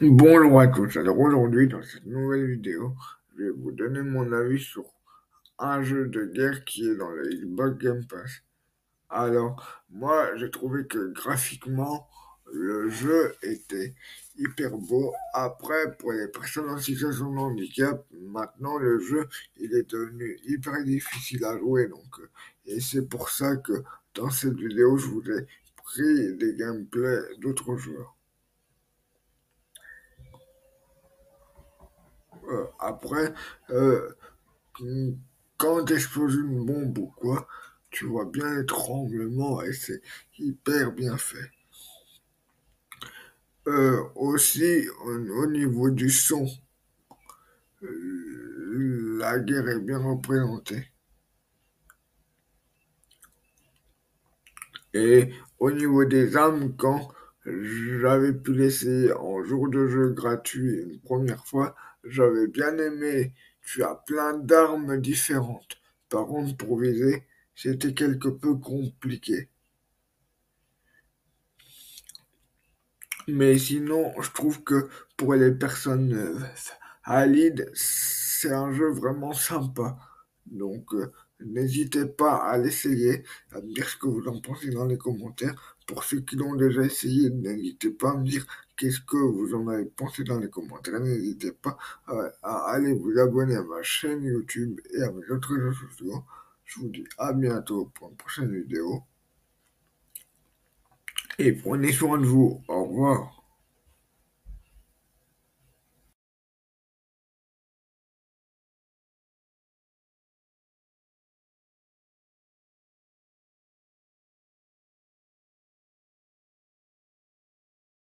Bonjour à tous, alors aujourd'hui dans cette nouvelle vidéo, je vais vous donner mon avis sur un jeu de guerre qui est dans le Xbox Game Pass. Alors, moi j'ai trouvé que graphiquement, le jeu était hyper beau. Après, pour les personnes en situation de handicap, maintenant le jeu il est devenu hyper difficile à jouer. Donc, et c'est pour ça que dans cette vidéo, je vous ai pris des gameplays d'autres joueurs. Euh, après, euh, quand explose une bombe ou quoi, tu vois bien les tremblements et c'est hyper bien fait. Euh, aussi, au, niveau du son, la guerre est bien représentée. Et au niveau des armes, quand j'avais pu l'essayer en jour de jeu gratuit une première fois, j'avais bien aimé. Tu as plein d'armes différentes. Par contre, pour viser, c'était quelque peu compliqué. Mais sinon, je trouve que pour les personnes valides, c'est un jeu vraiment sympa. Donc, euh, n'hésitez pas à l'essayer, à me dire ce que vous en pensez dans les commentaires. Pour ceux qui l'ont déjà essayé, n'hésitez pas à me dire qu'est-ce que vous en avez pensé dans les commentaires. N'hésitez pas à, aller vous abonner à ma chaîne YouTube et à mes autres réseaux sociaux. Je vous dis à bientôt pour une prochaine vidéo. Et prenez soin de vous. Au revoir.